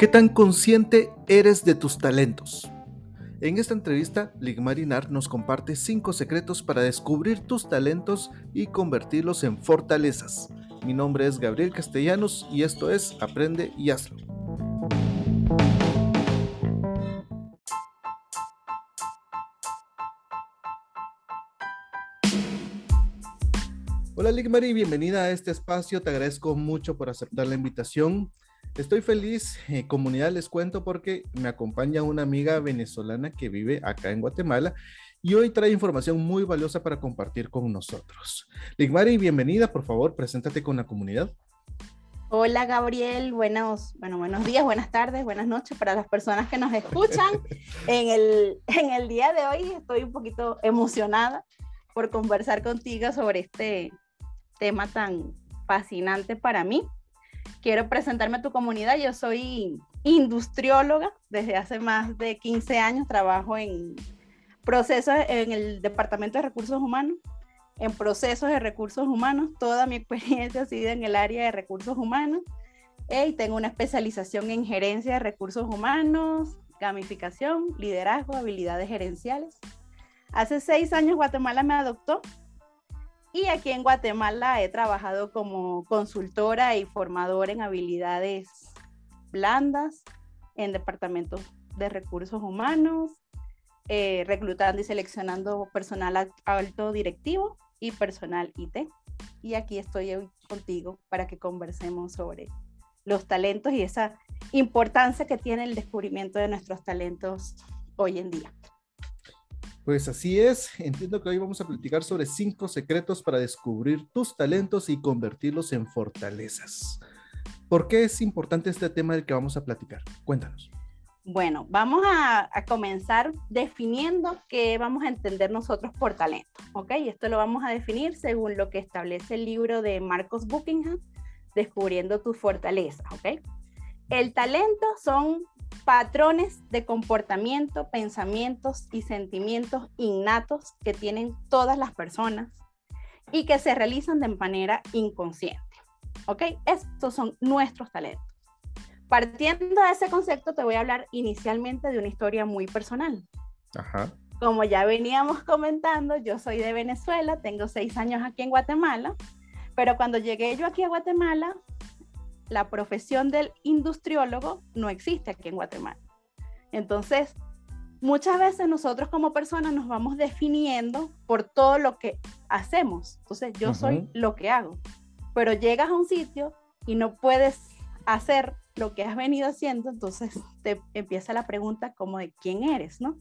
¿Qué tan consciente eres de tus talentos? En esta entrevista, Ligmarinar nos comparte 5 secretos para descubrir tus talentos y convertirlos en fortalezas. Mi nombre es Gabriel Castellanos y esto es Aprende y Hazlo. Hola Ligmari, bienvenida a este espacio. Te agradezco mucho por aceptar la invitación. Estoy feliz, eh, comunidad, les cuento porque me acompaña una amiga venezolana que vive acá en Guatemala y hoy trae información muy valiosa para compartir con nosotros. Ligmari, bienvenida, por favor, preséntate con la comunidad. Hola Gabriel, buenos, bueno, buenos días, buenas tardes, buenas noches para las personas que nos escuchan. en, el, en el día de hoy estoy un poquito emocionada por conversar contigo sobre este tema tan fascinante para mí quiero presentarme a tu comunidad. Yo soy industrióloga desde hace más de 15 años, trabajo en procesos en el Departamento de Recursos Humanos, en procesos de recursos humanos. Toda mi experiencia ha sido en el área de recursos humanos y tengo una especialización en gerencia de recursos humanos, gamificación, liderazgo, habilidades gerenciales. Hace seis años Guatemala me adoptó y aquí en Guatemala he trabajado como consultora y formadora en habilidades blandas en departamentos de recursos humanos, eh, reclutando y seleccionando personal alto directivo y personal IT. Y aquí estoy hoy contigo para que conversemos sobre los talentos y esa importancia que tiene el descubrimiento de nuestros talentos hoy en día. Pues así es, entiendo que hoy vamos a platicar sobre cinco secretos para descubrir tus talentos y convertirlos en fortalezas. ¿Por qué es importante este tema del que vamos a platicar? Cuéntanos. Bueno, vamos a, comenzar definiendo qué vamos a entender nosotros por talento, ¿ok? Esto lo vamos a definir según lo que establece el libro de Marcos Buckingham, Descubriendo tu fortaleza, ¿ok? El talento son patrones de comportamiento, pensamientos y sentimientos innatos que tienen todas las personas y que se realizan de manera inconsciente. ¿Ok? Estos son nuestros talentos. Partiendo de ese concepto, te voy a hablar inicialmente de una historia muy personal. Ajá. Como ya veníamos comentando, yo soy de Venezuela, tengo seis años aquí en Guatemala, pero cuando llegué yo aquí a Guatemala, la profesión del industriólogo no existe aquí en Guatemala. Entonces, muchas veces nosotros como personas nos vamos definiendo por todo lo que hacemos. Entonces, yo soy lo que hago. Pero llegas a un sitio y no puedes hacer lo que has venido haciendo, entonces te empieza la pregunta como de quién eres, ¿no?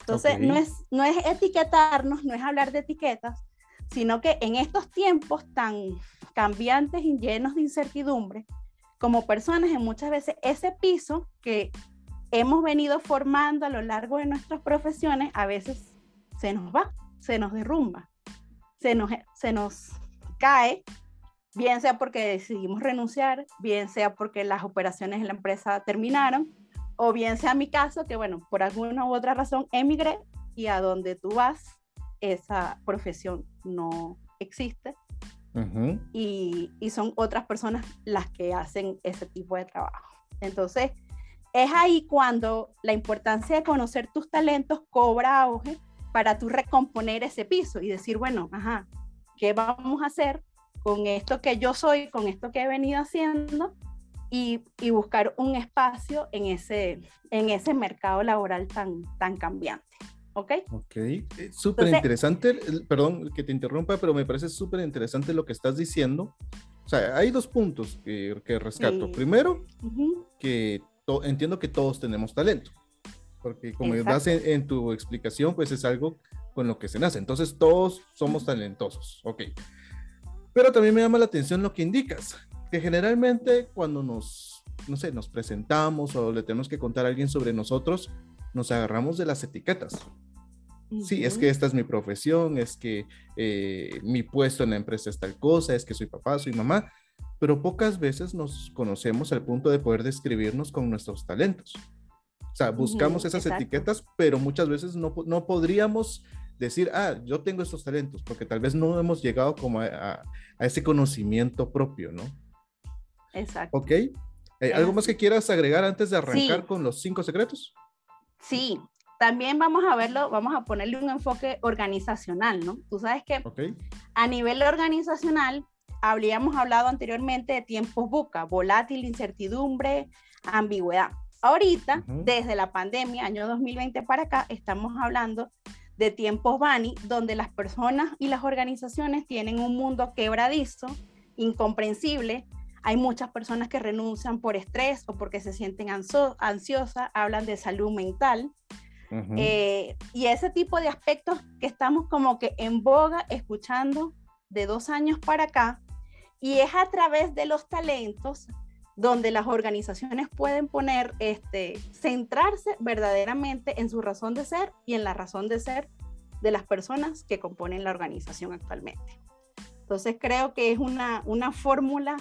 Entonces, no, es, no es etiquetarnos, no es hablar de etiquetas, sino que en estos tiempos tan cambiantes y llenos de incertidumbre, como personas, en muchas veces ese piso que hemos venido formando a lo largo de nuestras profesiones, a veces se nos va, se nos derrumba, se nos, se nos cae, bien sea porque decidimos renunciar, bien sea porque las operaciones en la empresa terminaron, o bien sea mi caso, que bueno, por alguna u otra razón emigré y a donde tú vas, esa profesión no existe y, y, son otras personas las que hacen ese tipo de trabajo. Entonces, es ahí cuando la importancia de conocer tus talentos cobra auge para tú recomponer ese piso y decir, bueno, ajá, ¿qué vamos a hacer con esto que yo soy, con esto que he venido haciendo? Y, y buscar un espacio en ese, en ese mercado laboral tan, tan cambiante. ¿Ok? Ok, eh, súper interesante, perdón que te interrumpa, pero me parece súper interesante lo que estás diciendo. O sea, hay dos puntos que, que rescato. Primero, que entiendo que todos tenemos talento, porque como das en, tu explicación, pues es algo con lo que se nace. Entonces, todos somos talentosos, ok. Pero también me llama la atención lo que indicas, que generalmente cuando nos, no sé, nos presentamos o le tenemos que contar a alguien sobre nosotros, nos agarramos de las etiquetas. Sí, es que esta es mi profesión, es que eh, mi puesto en la empresa es tal cosa, es que soy papá, soy mamá, pero pocas veces nos conocemos al punto de poder describirnos con nuestros talentos. O sea, buscamos esas etiquetas, pero muchas veces no, no, podríamos decir, ah, yo tengo estos talentos, porque tal vez no hemos llegado como a, a ese conocimiento propio, ¿no? Exacto. Ok. Eh, ¿Algo más que quieras agregar antes de arrancar con los cinco secretos? Sí, también vamos a verlo, vamos a ponerle un enfoque organizacional, ¿no? Tú sabes que a nivel organizacional, habríamos hablado anteriormente de tiempos buca, volátil, incertidumbre, ambigüedad. Ahorita, desde la pandemia, año 2020 para acá, estamos hablando de tiempos Bani, donde las personas y las organizaciones tienen un mundo quebradizo, incomprensible. Hay muchas personas que renuncian por estrés o porque se sienten ansiosas, hablan de salud mental. Eh, y ese tipo de aspectos que estamos como que en boga escuchando de dos años para acá, y es a través de los talentos donde las organizaciones pueden poner, este, centrarse verdaderamente en su razón de ser y en la razón de ser de las personas que componen la organización actualmente. Entonces creo que es una, una fórmula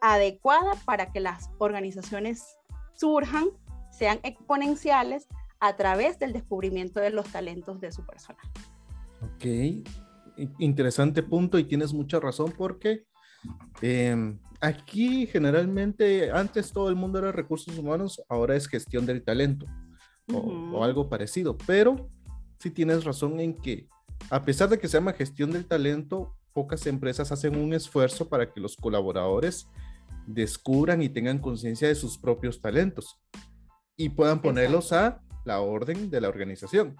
adecuada para que las organizaciones surjan, sean exponenciales a través del descubrimiento de los talentos de su personal. Ok, interesante punto y tienes mucha razón porque em, aquí generalmente antes todo el mundo era recursos humanos, ahora es gestión del talento o, algo parecido, pero sí tienes razón en que a pesar de que se llama gestión del talento, pocas empresas hacen un esfuerzo para que los colaboradores descubran y tengan conciencia de sus propios talentos y puedan ponerlos a la orden de la organización.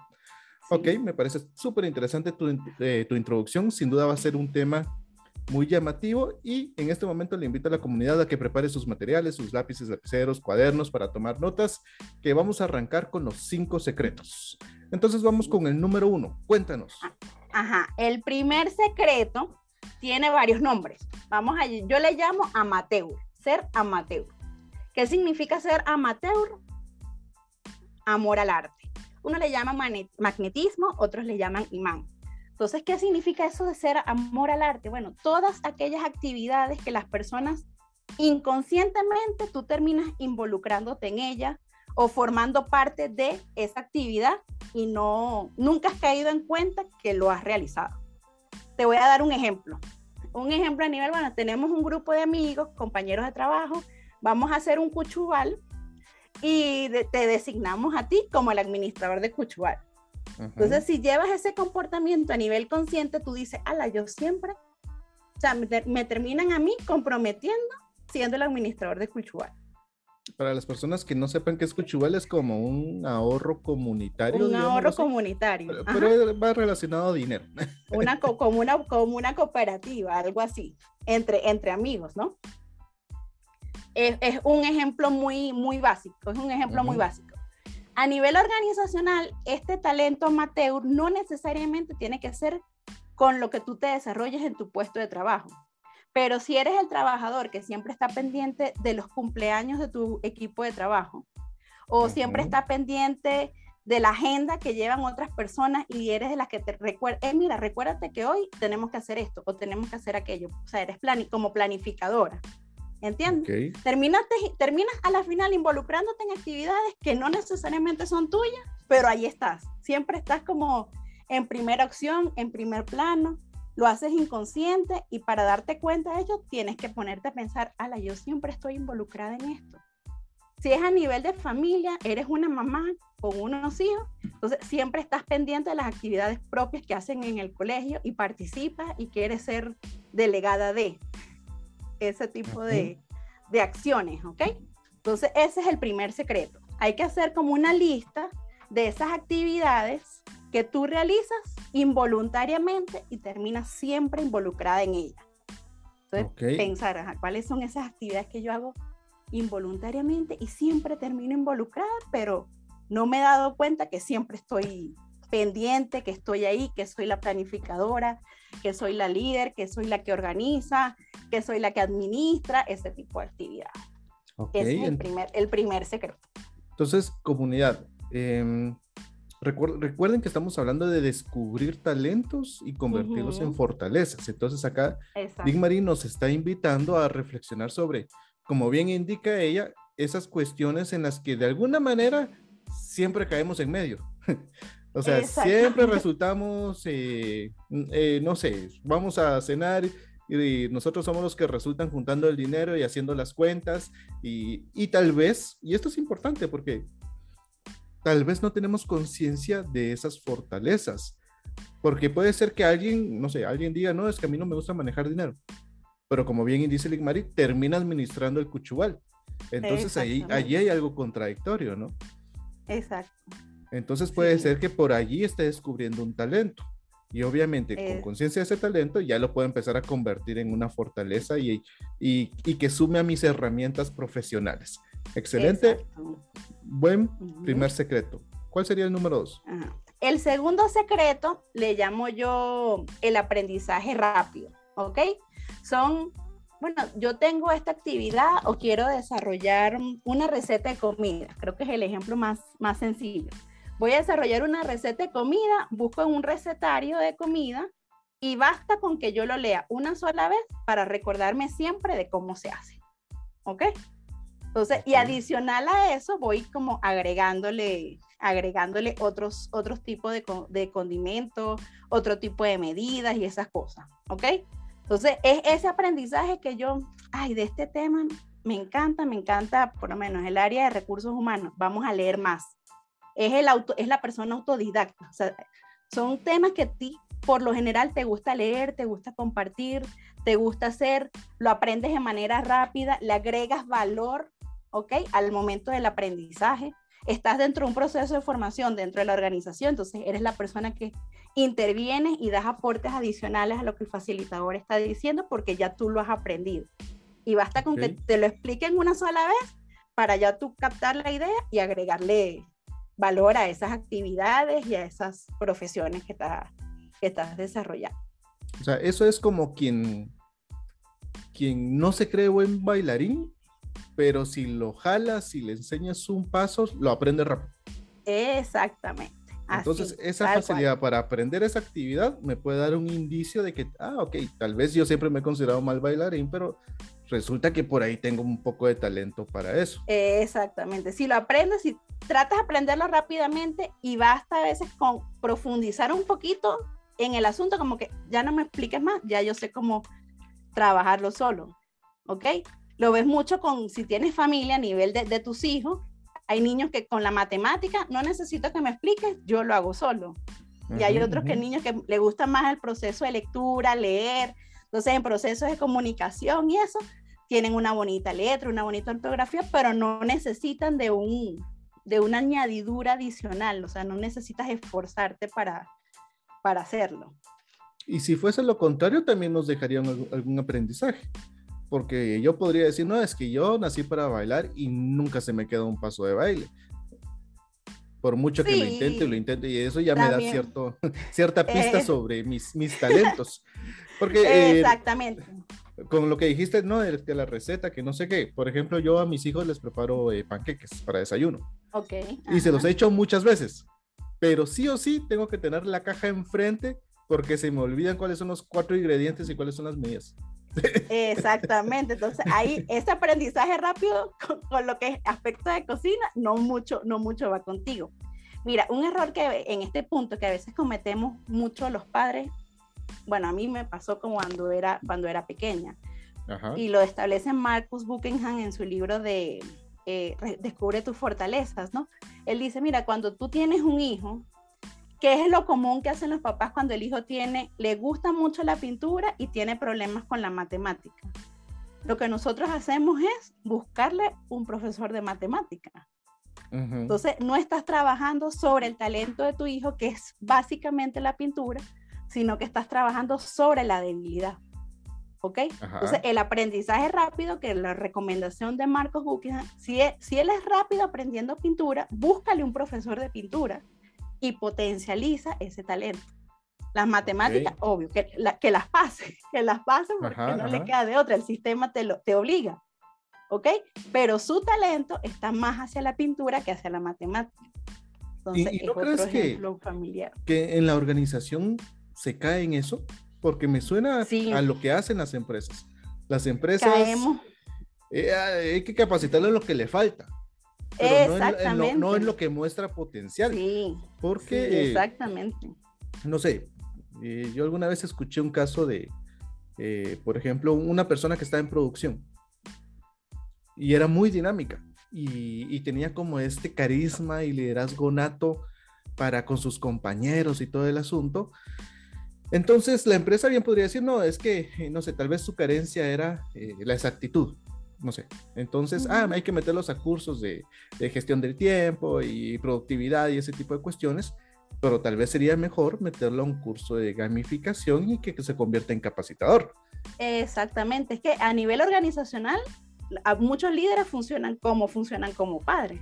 Ok, me parece súper interesante tu, eh, tu introducción. Sin duda va a ser un tema muy llamativo y en este momento le invito a la comunidad a que prepare sus materiales, sus lápices, lapiceros, cuadernos para tomar notas, que vamos a arrancar con los cinco secretos. Entonces vamos con el número uno. Cuéntanos. Ajá, el primer secreto tiene varios nombres. Vamos a, yo le llamo amateur, ser amateur. ¿Qué significa ser amateur? Amor al arte. Uno le llama magnetismo, otros le llaman imán. Entonces, ¿qué significa eso de ser amor al arte? Bueno, todas aquellas actividades que las personas inconscientemente tú terminas involucrándote en ella o formando parte de esa actividad y no nunca has caído en cuenta que lo has realizado. Te voy a dar un ejemplo. Un ejemplo a nivel, bueno, tenemos un grupo de amigos, compañeros de trabajo, vamos a hacer un cuchubal y te designamos a ti como el administrador de cuchubal. Entonces, si llevas ese comportamiento a nivel consciente, tú dices, ala, yo siempre, o sea, me, terminan a mí comprometiendo siendo el administrador de Cuchubal. Para las personas que no sepan qué es Cuchubal, es como un ahorro comunitario. Un ahorro comunitario. Pero, va relacionado a dinero. Una, como, una, como una cooperativa, algo así, entre, entre amigos, ¿no? Es, es, un ejemplo muy, muy básico, es un ejemplo muy básico. A nivel organizacional, este talento amateur no necesariamente tiene que ser con lo que tú te desarrolles en tu puesto de trabajo. Pero si eres el trabajador que siempre está pendiente de los cumpleaños de tu equipo de trabajo, o siempre está pendiente de la agenda que llevan otras personas y eres de las que te recuerda, eh, mira, recuérdate que hoy tenemos que hacer esto o tenemos que hacer aquello. O sea, eres como planificadora. ¿Entiendes? Terminas, terminas a la final involucrándote en actividades que no necesariamente son tuyas, pero ahí estás. Siempre estás como en primera opción, en primer plano, lo haces inconsciente y para darte cuenta de ello tienes que ponerte a pensar, ala, yo siempre estoy involucrada en esto. Si es a nivel de familia, eres una mamá con unos hijos, entonces siempre estás pendiente de las actividades propias que hacen en el colegio y participas y quieres ser delegada de ese tipo de, de acciones, ¿ok? Entonces, ese es el primer secreto. Hay que hacer como una lista de esas actividades que tú realizas involuntariamente y terminas siempre involucrada en ellas. Entonces, pensar, ¿cuáles son esas actividades que yo hago involuntariamente y siempre termino involucrada, pero no me he dado cuenta que siempre estoy pendiente, que estoy ahí, que soy la planificadora, que soy la líder, que soy la que organiza, que soy la que administra ese tipo de actividades. Ese es el primer, el primer secreto. Entonces, comunidad, em, recuerden que estamos hablando de descubrir talentos y convertirlos en fortalezas. Entonces, acá Big Marie nos está invitando a reflexionar sobre, como bien indica ella, esas cuestiones en las que de alguna manera siempre caemos en medio. O sea, siempre resultamos, eh, eh, no sé, vamos a cenar y nosotros somos los que resultan juntando el dinero y haciendo las cuentas y, y tal vez, y esto es importante porque tal vez no tenemos conciencia de esas fortalezas, porque puede ser que alguien, no sé, alguien diga, no, es que a mí no me gusta manejar dinero, pero como bien dice Ligmari, termina administrando el cuchubal. Entonces ahí, allí hay algo contradictorio, ¿no? Exacto. Entonces puede ser que por allí esté descubriendo un talento. Y obviamente con conciencia de ese talento ya lo puedo empezar a convertir en una fortaleza y, y, que sume a mis herramientas profesionales. Excelente. Buen primer secreto. ¿Cuál sería el número dos? El segundo secreto le llamo yo el aprendizaje rápido, ¿ok? Son, bueno, yo tengo esta actividad o quiero desarrollar una receta de comida. Creo que es el ejemplo más, más sencillo voy a desarrollar una receta de comida, busco un recetario de comida y basta con que yo lo lea una sola vez para recordarme siempre de cómo se hace. ¿Ok? Entonces, y adicional a eso, voy como agregándole, agregándole otros, otros tipos de, de condimentos, otro tipo de medidas y esas cosas. ¿Ok? Entonces, es ese aprendizaje que yo, ay, de este tema me encanta, me encanta, por lo menos el área de recursos humanos. Vamos a leer más es, el auto, es la persona autodidacta. O sea, son temas que a ti por lo general te gusta leer, te gusta compartir, te gusta hacer, lo aprendes de manera rápida, le agregas valor, ¿ok? Al momento del aprendizaje. Estás dentro de un proceso de formación dentro de la organización, entonces eres la persona que interviene y das aportes adicionales a lo que el facilitador está diciendo porque ya tú lo has aprendido. Y basta con que te lo expliquen una sola vez para ya tú captar la idea y agregarle valor a esas actividades y a esas profesiones que, que estás desarrollando. O sea, eso es como quien, quien no se cree buen bailarín, pero si lo jalas, si le enseñas un paso, lo aprende rápido. Exactamente. Entonces, esa facilidad para aprender esa actividad me puede dar un indicio de que, ah, ok, tal vez yo siempre me he considerado mal bailarín, pero resulta que por ahí tengo un poco de talento para eso. Exactamente. Si lo aprendes, si tratas de aprenderlo rápidamente y basta a veces con profundizar un poquito en el asunto, como que ya no me expliques más, ya yo sé cómo trabajarlo solo. ¿Ok? Lo ves mucho con si tienes familia a nivel de, tus hijos. Hay niños que con la matemática no necesito que me expliques, yo lo hago solo. y hay otros que niños que le gusta más el proceso de lectura, leer, entonces, en procesos de comunicación y eso, tienen una bonita letra, una bonita ortografía, pero no necesitan de, un, de una añadidura adicional, o sea, no necesitas esforzarte para, para hacerlo. Y si fuese lo contrario, también nos dejarían algún aprendizaje. Porque yo podría decir, no, es que yo nací para bailar y nunca se me queda un paso de baile. Por mucho que lo intente, lo intente, y eso ya me da cierto, cierta pista eh. sobre mis, mis talentos. Porque, eh, Exactamente. con lo que dijiste, ¿no? De, la receta, que no sé qué. Por ejemplo, yo a mis hijos les preparo eh, panqueques para desayuno. Ok. Y se los he hecho muchas veces. Pero sí o sí tengo que tener la caja enfrente porque se me olvidan cuáles son los cuatro ingredientes y cuáles son las medidas. Exactamente, entonces ahí ese aprendizaje rápido con, con, lo que es aspecto de cocina, no mucho, no mucho va contigo. Mira, un error que en este punto que a veces cometemos mucho los padres bueno, a mí me pasó como cuando era, cuando era pequeña. Y lo establece Marcus Buckingham en su libro de eh, Descubre tus fortalezas, ¿no? Él dice, mira, cuando tú tienes un hijo, ¿qué es lo común que hacen los papás cuando el hijo tiene, le gusta mucho la pintura y tiene problemas con la matemática? Lo que nosotros hacemos es buscarle un profesor de matemática. Entonces, no estás trabajando sobre el talento de tu hijo, que es básicamente la pintura, sino que estás trabajando sobre la debilidad. ¿Ok? Entonces, el aprendizaje rápido, que la recomendación de Marcos Buckingham, si, si él es rápido aprendiendo pintura, búscale un profesor de pintura y potencializa ese talento. Las matemáticas, obvio, que, que las pase, que las pase porque no le queda de otra, el sistema te, lo, te obliga. ¿Ok? Pero su talento está más hacia la pintura que hacia la matemática. Entonces, ¿Y, no crees que, familiar. que en la organización se cae en eso? Porque me suena a lo que hacen las empresas. Las empresas... Eh, hay que capacitarlo en lo que le falta. Pero no en, lo, que muestra potencial. Sí. Porque... exactamente. no sé, eh, yo alguna vez escuché un caso de, eh, por ejemplo, una persona que está en producción y era muy dinámica y, tenía como este carisma y liderazgo nato para con sus compañeros y todo el asunto. Entonces la empresa bien podría decir, no, es que, no sé, tal vez su carencia era eh, la exactitud, no sé. Entonces, ah, hay que meterlos a cursos de, de, gestión del tiempo y productividad y ese tipo de cuestiones, pero tal vez sería mejor meterlo a un curso de gamificación y que, que se convierta en capacitador. Exactamente, es que a nivel organizacional muchos líderes funcionan como funcionan como padres.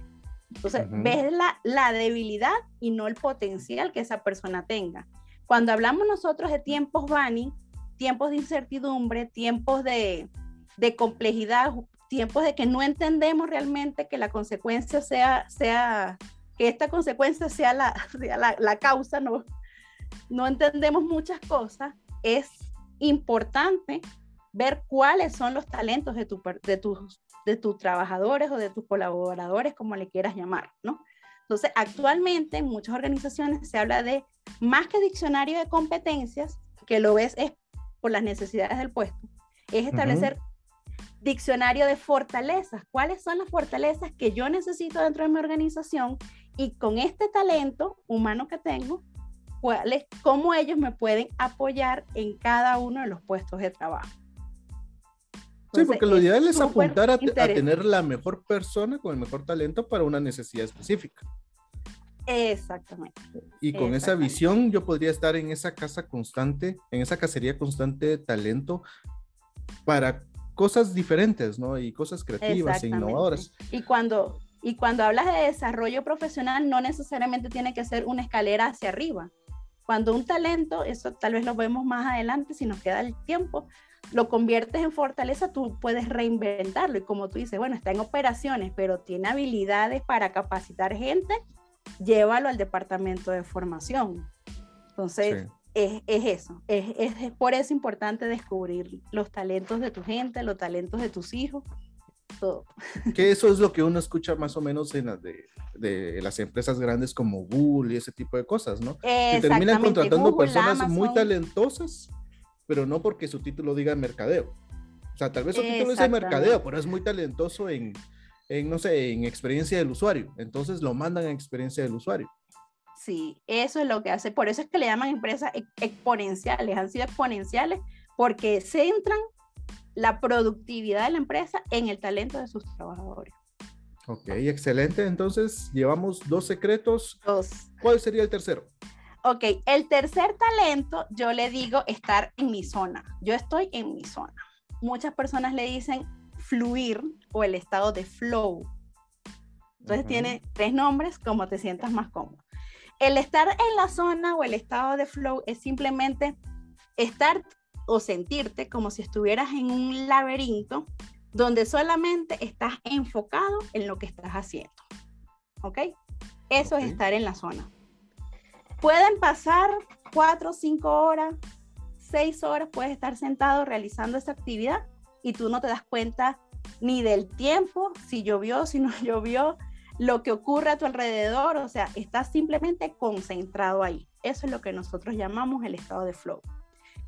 Entonces, ves la, la, debilidad y no el potencial que esa persona tenga. Cuando hablamos nosotros de tiempos Bani, tiempos de incertidumbre, tiempos de, de, complejidad, tiempos de que no entendemos realmente que la consecuencia sea, sea que esta consecuencia sea la, la, la causa, no, no entendemos muchas cosas, es importante ver cuáles son los talentos de, tu, de, tus, de tus trabajadores o de tus colaboradores, como le quieras llamar, ¿no? Entonces, actualmente en muchas organizaciones se habla de más que diccionario de competencias, que lo ves es por las necesidades del puesto, es establecer diccionario de fortalezas. ¿Cuáles son las fortalezas que yo necesito dentro de mi organización? Y con este talento humano que tengo, cuáles, cómo ellos me pueden apoyar en cada uno de los puestos de trabajo sí, porque lo ideal es apuntar a, tener la mejor persona con el mejor talento para una necesidad específica. Exactamente. Y con esa visión yo podría estar en esa casa constante, en esa cacería constante de talento para cosas diferentes, ¿no? Y cosas creativas e innovadoras. Y cuando, y cuando hablas de desarrollo profesional, no necesariamente tiene que ser una escalera hacia arriba. Cuando un talento, eso tal vez lo vemos más adelante si nos queda el tiempo, lo conviertes en fortaleza, tú puedes reinventarlo. Y como tú dices, bueno, está en operaciones, pero tiene habilidades para capacitar gente, llévalo al departamento de formación. Entonces, es, es, eso. Es, es, por eso importante descubrir los talentos de tu gente, los talentos de tus hijos. Todo. Que eso es lo que uno escucha más o menos en las de, de las empresas grandes como Google y ese tipo de cosas, ¿no? Que terminan contratando personas muy talentosas pero no porque su título diga mercadeo. O sea, tal vez su título dice mercadeo, pero es muy talentoso en, en, no sé, en experiencia del usuario. Entonces lo mandan a experiencia del usuario. Sí, eso es lo que hace. Por eso es que le llaman empresas exponenciales. Han sido exponenciales porque centran la productividad de la empresa en el talento de sus trabajadores. Ok, excelente. Entonces, llevamos dos secretos. Dos. ¿Cuál sería el tercero? Ok, el tercer talento, yo le digo estar en mi zona. Yo estoy en mi zona. Muchas personas le dicen fluir o el estado de flow. Entonces tiene tres nombres, como te sientas más cómodo. El estar en la zona o el estado de flow es simplemente estar o sentirte como si estuvieras en un laberinto donde solamente estás enfocado en lo que estás haciendo. ¿Ok? Eso es estar en la zona. Pueden pasar cuatro, cinco horas, seis horas, puedes estar sentado realizando esa actividad y tú no te das cuenta ni del tiempo, si llovió, si no llovió, lo que ocurre a tu alrededor, o sea, estás simplemente concentrado ahí. Eso es lo que nosotros llamamos el estado de flow.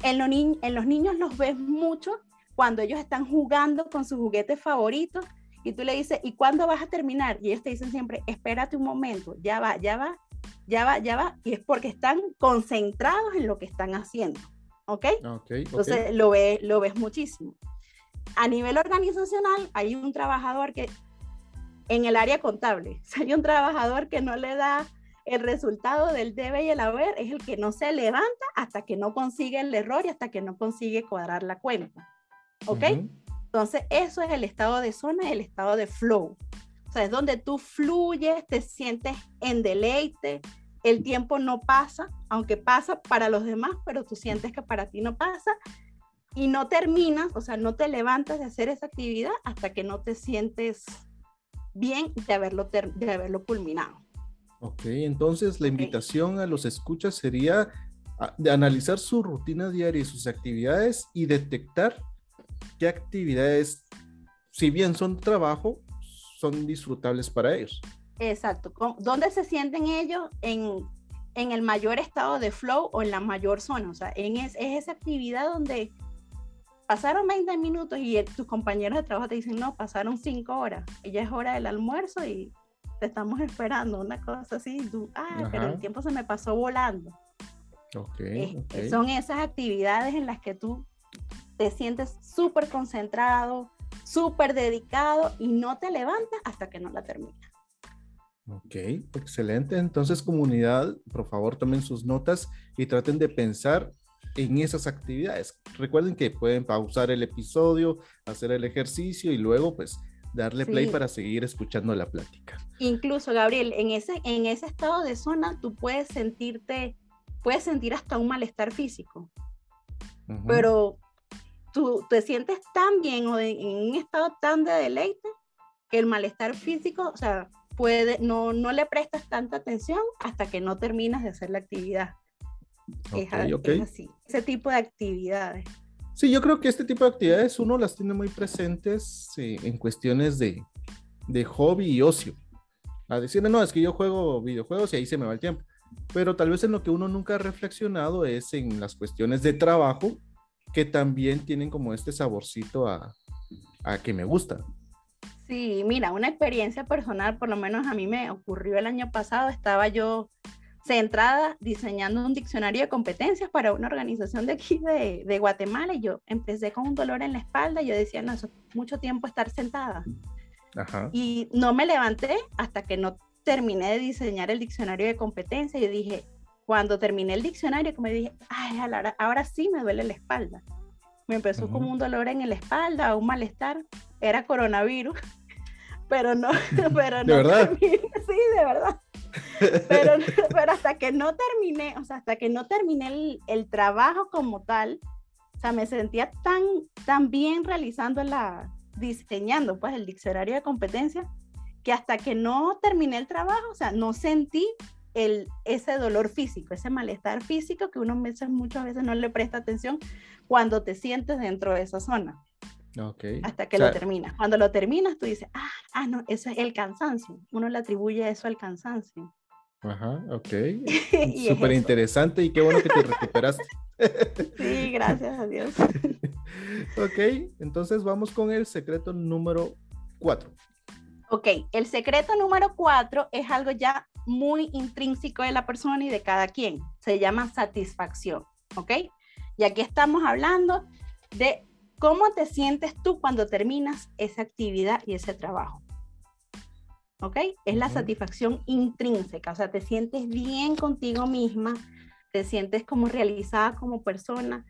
En, en los niños los ves mucho cuando ellos están jugando con sus juguetes favoritos y tú le dices, ¿y cuándo vas a terminar? Y ellos te dicen siempre, espérate un momento, ya va, ya va, ya va, ya va, y es porque están concentrados en lo que están haciendo. ¿Ok? okay Entonces Lo, ve, lo ves muchísimo. A nivel organizacional, hay un trabajador que, en el área contable, hay un trabajador que no le da el resultado del debe y el haber, es el que no se levanta hasta que no consigue el error y hasta que no consigue cuadrar la cuenta. ¿Ok? Entonces, eso es el estado de zona, el estado de flow. O sea, es donde tú fluyes, te sientes en deleite, el tiempo no pasa, aunque pasa para los demás, pero tú sientes que para ti no pasa y no terminas, o sea, no te levantas de hacer esa actividad hasta que no te sientes bien de haberlo, de haberlo culminado. Ok, entonces la invitación a los escuchas sería de analizar su rutina diaria y sus actividades y detectar qué actividades, si bien son trabajo, son disfrutables para ellos. Exacto. ¿Dónde se sienten ellos en, el mayor estado de flow o en la mayor zona? O sea, en es, esa actividad donde pasaron 20 minutos y tus compañeros de trabajo te dicen, no, pasaron 5 horas, y ya es hora del almuerzo y te estamos esperando, una cosa así, tú, ah, pero el tiempo se me pasó volando. Okay, Son esas actividades en las que tú te sientes súper concentrado, súper dedicado y no te levantas hasta que no la terminas. Ok, excelente. Entonces, comunidad, por favor, tomen sus notas y traten de pensar en esas actividades. Recuerden que pueden pausar el episodio, hacer el ejercicio y luego, pues, darle play para seguir escuchando la plática. Incluso, Gabriel, en ese, en ese estado de zona, tú puedes sentirte, puedes sentir hasta un malestar físico. Pero tú te sientes tan bien o en un estado tan de deleite que el malestar físico, o sea, puede, no, no le prestas tanta atención hasta que no terminas de hacer la actividad. Es, así, ese tipo de actividades. Sí, yo creo que este tipo de actividades uno las tiene muy presentes en cuestiones de, de hobby y ocio. A decir, no, es que yo juego videojuegos y ahí se me va el tiempo. Pero tal vez en lo que uno nunca ha reflexionado es en las cuestiones de trabajo que también tienen como este saborcito a, a que me gusta. Sí, mira, una experiencia personal, por lo menos a mí me ocurrió el año pasado, estaba yo centrada diseñando un diccionario de competencias para una organización de aquí de, de Guatemala y yo empecé con un dolor en la espalda y yo decía, no, eso es mucho tiempo estar sentada. Ajá. Y no me levanté hasta que no terminé de diseñar el diccionario de competencias y dije, cuando terminé el diccionario, que me dije, ay, ahora, sí me duele la espalda. Me empezó como un dolor en la espalda, un malestar, era coronavirus, pero no, pero no. ¿De verdad? sí, de verdad. Pero, pero, hasta que no terminé, o sea, hasta que no terminé el, el, trabajo como tal, o sea, me sentía tan, tan bien realizando la, diseñando pues el diccionario de competencias, que hasta que no terminé el trabajo, o sea, no sentí el, ese dolor físico, ese malestar físico que uno muchas veces no le presta atención cuando te sientes dentro de esa zona. Okay. Hasta que lo terminas. Cuando lo terminas, tú dices, ah, ah, no, eso es el cansancio. Uno le atribuye eso al cansancio. Ajá, ok. Súper interesante y qué bueno que te recuperaste. sí, gracias a Dios. ok, entonces vamos con el secreto número cuatro. Ok, el secreto número cuatro es algo ya muy intrínseco de la persona y de cada quien. Se llama satisfacción, ¿ok? Y aquí estamos hablando de cómo te sientes tú cuando terminas esa actividad y ese trabajo. ¿Ok? Es la satisfacción intrínseca, o sea, te sientes bien contigo misma, te sientes como realizada como persona,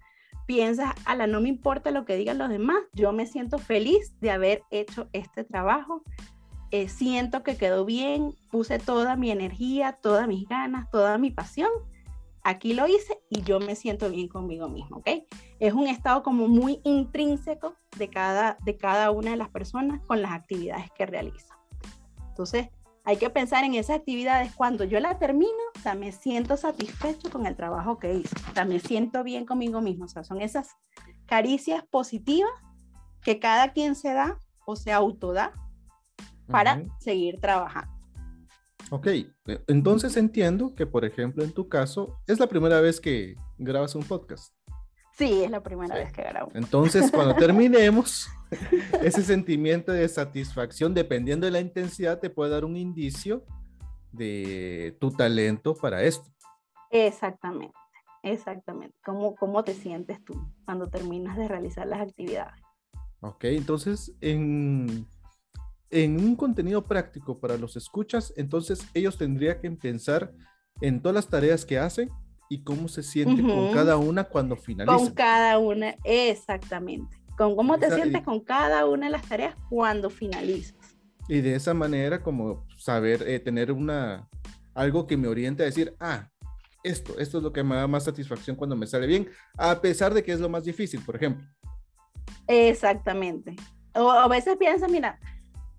piensas, a la no me importa lo que digan los demás, yo me siento feliz de haber hecho este trabajo, eh, siento que quedó bien, puse toda mi energía, todas mis ganas, toda mi pasión. Aquí lo hice y yo me siento bien conmigo mismo, ¿ok? Es un estado como muy intrínseco de cada, de cada una de las personas con las actividades que realiza. Entonces, hay que pensar en esas actividades cuando yo la termino, o sea, me siento satisfecho con el trabajo que hice, o sea, me siento bien conmigo mismo, o sea, son esas caricias positivas que cada quien se da o se autoda para seguir trabajando. Ok, entonces entiendo que, por ejemplo, en tu caso, es la primera vez que grabas un podcast. Sí, es la primera vez que grabo. Entonces, cuando terminemos, ese sentimiento de satisfacción, dependiendo de la intensidad, te puede dar un indicio de tu talento para esto. Exactamente, exactamente. ¿Cómo, cómo te sientes tú cuando terminas de realizar las actividades? Ok, entonces, en en un contenido práctico para los escuchas, entonces ellos tendrían que pensar en todas las tareas que hacen y cómo se siente con cada una cuando finaliza. Con cada una, exactamente. Con cómo te sientes con cada una de las tareas cuando finalizas. Y de esa manera como saber, eh, tener una, algo que me oriente a decir, ah, esto, esto es lo que me da más satisfacción cuando me sale bien, a pesar de que es lo más difícil, por ejemplo. Exactamente. O a veces piensa, mira,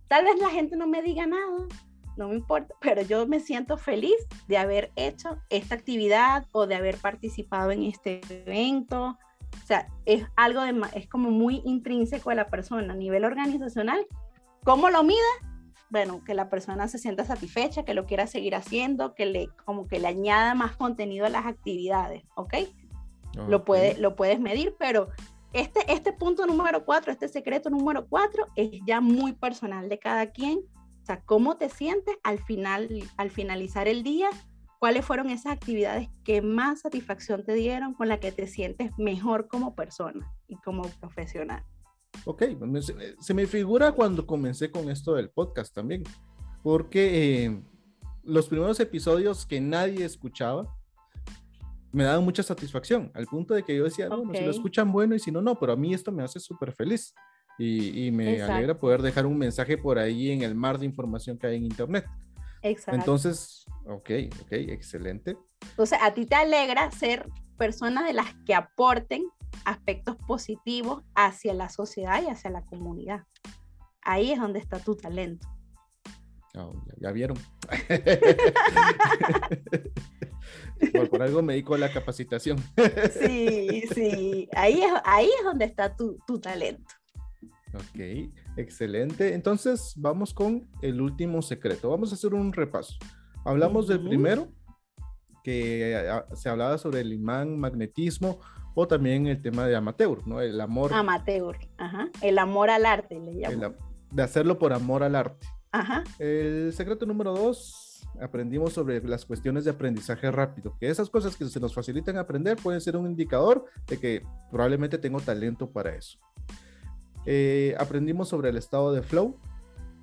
Tal vez la gente no me diga nada, no me importa, pero yo me siento feliz de haber hecho esta actividad o de haber participado en este evento. O sea, es algo de, es como muy intrínseco de la persona a nivel organizacional. ¿Cómo lo mide? Bueno, que la persona se sienta satisfecha, que lo quiera seguir haciendo, que le, como que le añada más contenido a las actividades, ¿ok? Lo, puede, lo puedes medir, pero este, este punto número cuatro, este secreto número cuatro, es ya muy personal de cada quien. O sea, cómo te sientes al final, al finalizar el día, cuáles fueron esas actividades que más satisfacción te dieron, con las que te sientes mejor como persona y como profesional. Ok, se me figura cuando comencé con esto del podcast también, porque eh, los primeros episodios que nadie escuchaba, me daban mucha satisfacción, al punto de que yo decía, bueno, si lo escuchan bueno y si no, no, pero a mí esto me hace súper feliz y, me alegra poder dejar un mensaje por ahí en el mar de información que hay en Internet. Exacto. Entonces, ok, ok, excelente. Entonces, a ti te alegra ser persona de las que aporten aspectos positivos hacia la sociedad y hacia la comunidad. Ahí es donde está tu talento. Oh, ya, vieron. por, algo me dedico a la capacitación. sí, sí. Ahí es, ahí es donde está tu, tu talento. Ok, excelente. Entonces vamos con el último secreto. Vamos a hacer un repaso. Hablamos del primero, que ah, se hablaba sobre el imán, magnetismo o también el tema de amateur, ¿no? El amor. Amateur, ajá. El amor al arte, le llamo. de hacerlo por amor al arte. Ajá. El secreto número dos, aprendimos sobre las cuestiones de aprendizaje rápido, que esas cosas que se nos facilitan aprender pueden ser un indicador de que probablemente tengo talento para eso. Eh, aprendimos sobre el estado de flow,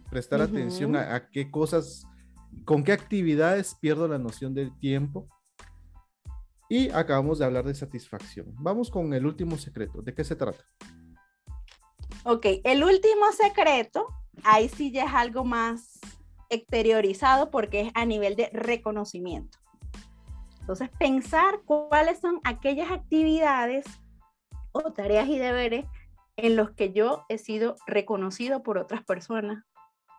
prestar atención a, qué cosas, con qué actividades pierdo la noción del tiempo. Y acabamos de hablar de satisfacción. Vamos con el último secreto. ¿De qué se trata? Ok, el último secreto, ahí sí ya es algo más exteriorizado porque es a nivel de reconocimiento. Entonces, pensar cuáles son aquellas actividades o tareas y deberes en los que yo he sido reconocido por otras personas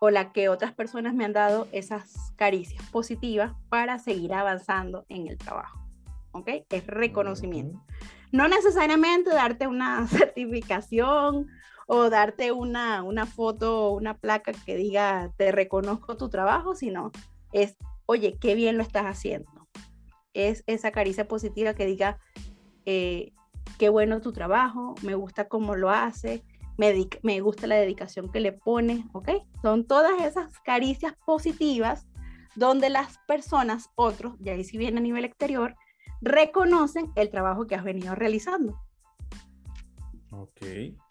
o la que otras personas me han dado esas caricias positivas para seguir avanzando en el trabajo. ¿Ok? Es reconocimiento. No necesariamente darte una certificación o darte una, una foto o una placa que diga te reconozco tu trabajo, sino es, oye, qué bien lo estás haciendo. Es esa caricia positiva que diga, eh, qué bueno tu trabajo, me gusta cómo lo hace, me, me gusta la dedicación que le pone, ¿ok? Son todas esas caricias positivas donde las personas, otros, y ahí si viene a nivel exterior, reconocen el trabajo que has venido realizando. Ok.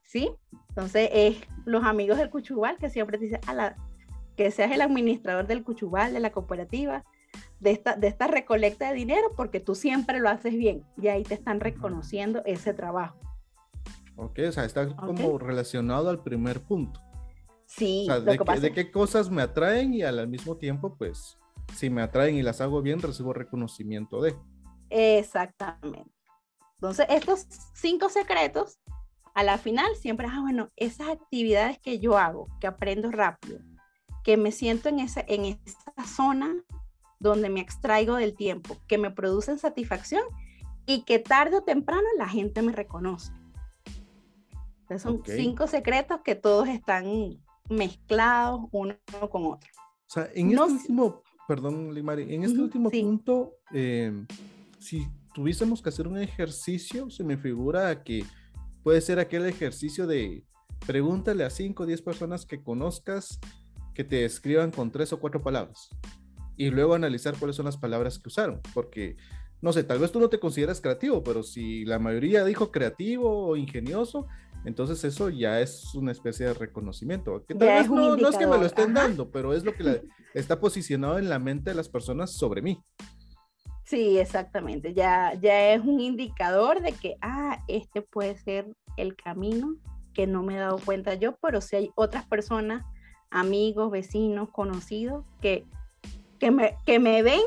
¿Sí? Entonces es los amigos del Cuchubal que siempre dicen, a la, que seas el administrador del Cuchubal, de la cooperativa, de esta, de esta recolecta de dinero porque tú siempre lo haces bien y ahí te están reconociendo ese trabajo. Ok, o sea, está como relacionado al primer punto. Sí, de, qué cosas me atraen y al mismo tiempo, pues, si me atraen y las hago bien, recibo reconocimiento de. Exactamente. Entonces, estos cinco secretos, a la final siempre, ah, bueno, esas actividades que yo hago, que aprendo rápido, que me siento en esa, en esa zona donde me extraigo del tiempo, que me producen satisfacción y que tarde o temprano la gente me reconoce. Entonces son cinco secretos que todos están mezclados uno con otro. O sea, en este último, perdón, Limari, en este último punto, eh, si tuviésemos que hacer un ejercicio, se me figura que puede ser aquel ejercicio de pregúntale a cinco o diez personas que conozcas que te escriban con tres o cuatro palabras y luego analizar cuáles son las palabras que usaron, porque no sé, tal vez tú no te consideras creativo, pero si la mayoría dijo creativo o ingenioso, entonces eso ya es una especie de reconocimiento. Que tal vez no, es que me lo estén dando, pero es lo que está posicionado en la mente de las personas sobre mí. Sí, exactamente. Ya, ya es un indicador de que, ah, este puede ser el camino que no me he dado cuenta yo, pero si hay otras personas, amigos, vecinos, conocidos, que que me, que me ven,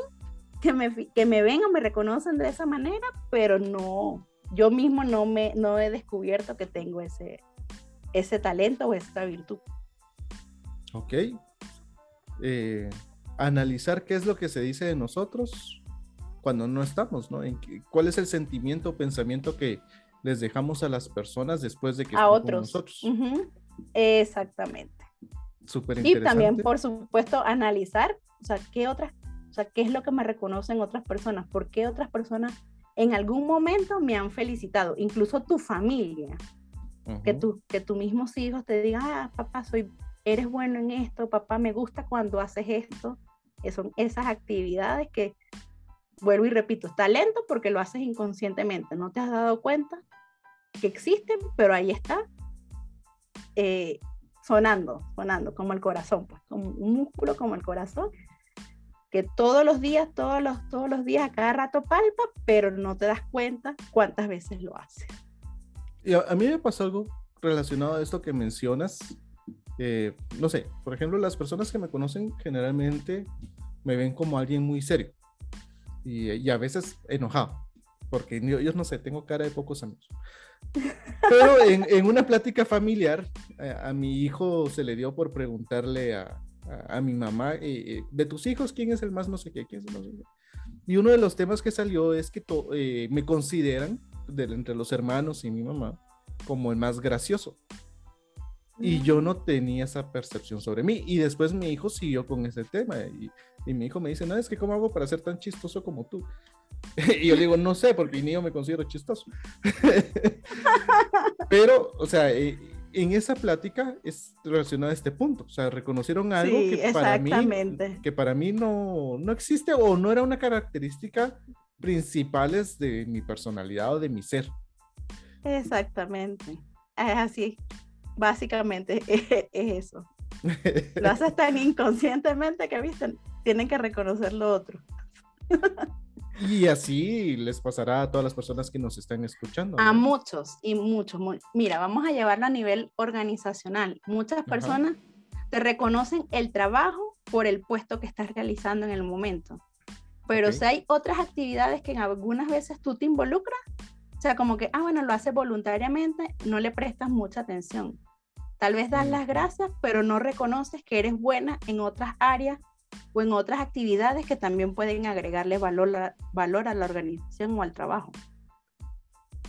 que me, que me ven o me reconocen de esa manera, pero no, yo mismo no me no he descubierto que tengo ese, ese talento o esa virtud. Ok. Eh, analizar qué es lo que se dice de nosotros cuando no estamos, ¿no? En ¿Cuál es el sentimiento o pensamiento que les dejamos a las personas después de que a otros. nosotros? Exactamente. Súper interesante. Y también, por supuesto, analizar o sea, ¿qué otras, o sea, qué es lo que me reconocen otras personas? ¿Por qué otras personas en algún momento me han felicitado? Incluso tu familia. que, tú, que tus mismos hijos te digan, ah, papá, soy, eres bueno en esto, papá, me gusta cuando haces esto. Son esas actividades que, vuelvo y repito, talento porque lo haces inconscientemente, no te has dado cuenta que existen, pero ahí está, eh, sonando, sonando, como el corazón, pues, como un músculo como el corazón, que todos los días, todos los, todos los días, a cada rato palpa, pero no te das cuenta cuántas veces lo hace. Y a, mí me pasó algo relacionado a esto que mencionas. Eh, no sé, por ejemplo, las personas que me conocen generalmente me ven como alguien muy serio y, y a veces enojado, porque yo, yo, no sé, tengo cara de pocos amigos. Pero en, en una plática familiar, a, a, mi hijo se le dio por preguntarle a, a, mi mamá, eh, eh, de tus hijos, ¿quién es el más no sé qué? ¿Quién es el más no sé qué? Y uno de los temas que salió es que eh, me consideran, de, entre los hermanos y mi mamá, como el más gracioso. Y yo no tenía esa percepción sobre mí. Y después mi hijo siguió con ese tema. Y, y mi hijo me dice, no, es que ¿cómo hago para ser tan chistoso como tú? y yo digo, no sé, porque ni yo me considero chistoso. Pero, o sea, eh, en esa plática es relacionada a este punto. O sea, reconocieron algo que, para mí, que para mí no, no existe o no era una característica principales de mi personalidad o de mi ser. Exactamente. Es así. Básicamente es, eso. Lo haces tan inconscientemente que, viste, tienen que reconocer lo otro. Y así les pasará a todas las personas que nos están escuchando. A muchos y muchos. Mira, vamos a llevarlo a nivel organizacional. Muchas personas te reconocen el trabajo por el puesto que estás realizando en el momento. Pero si hay otras actividades que en algunas veces tú te involucras, o sea, como que, ah, bueno, lo haces voluntariamente, no le prestas mucha atención. Tal vez das las gracias, pero no reconoces que eres buena en otras áreas o en otras actividades que también pueden agregarle valor, valor a la organización o al trabajo.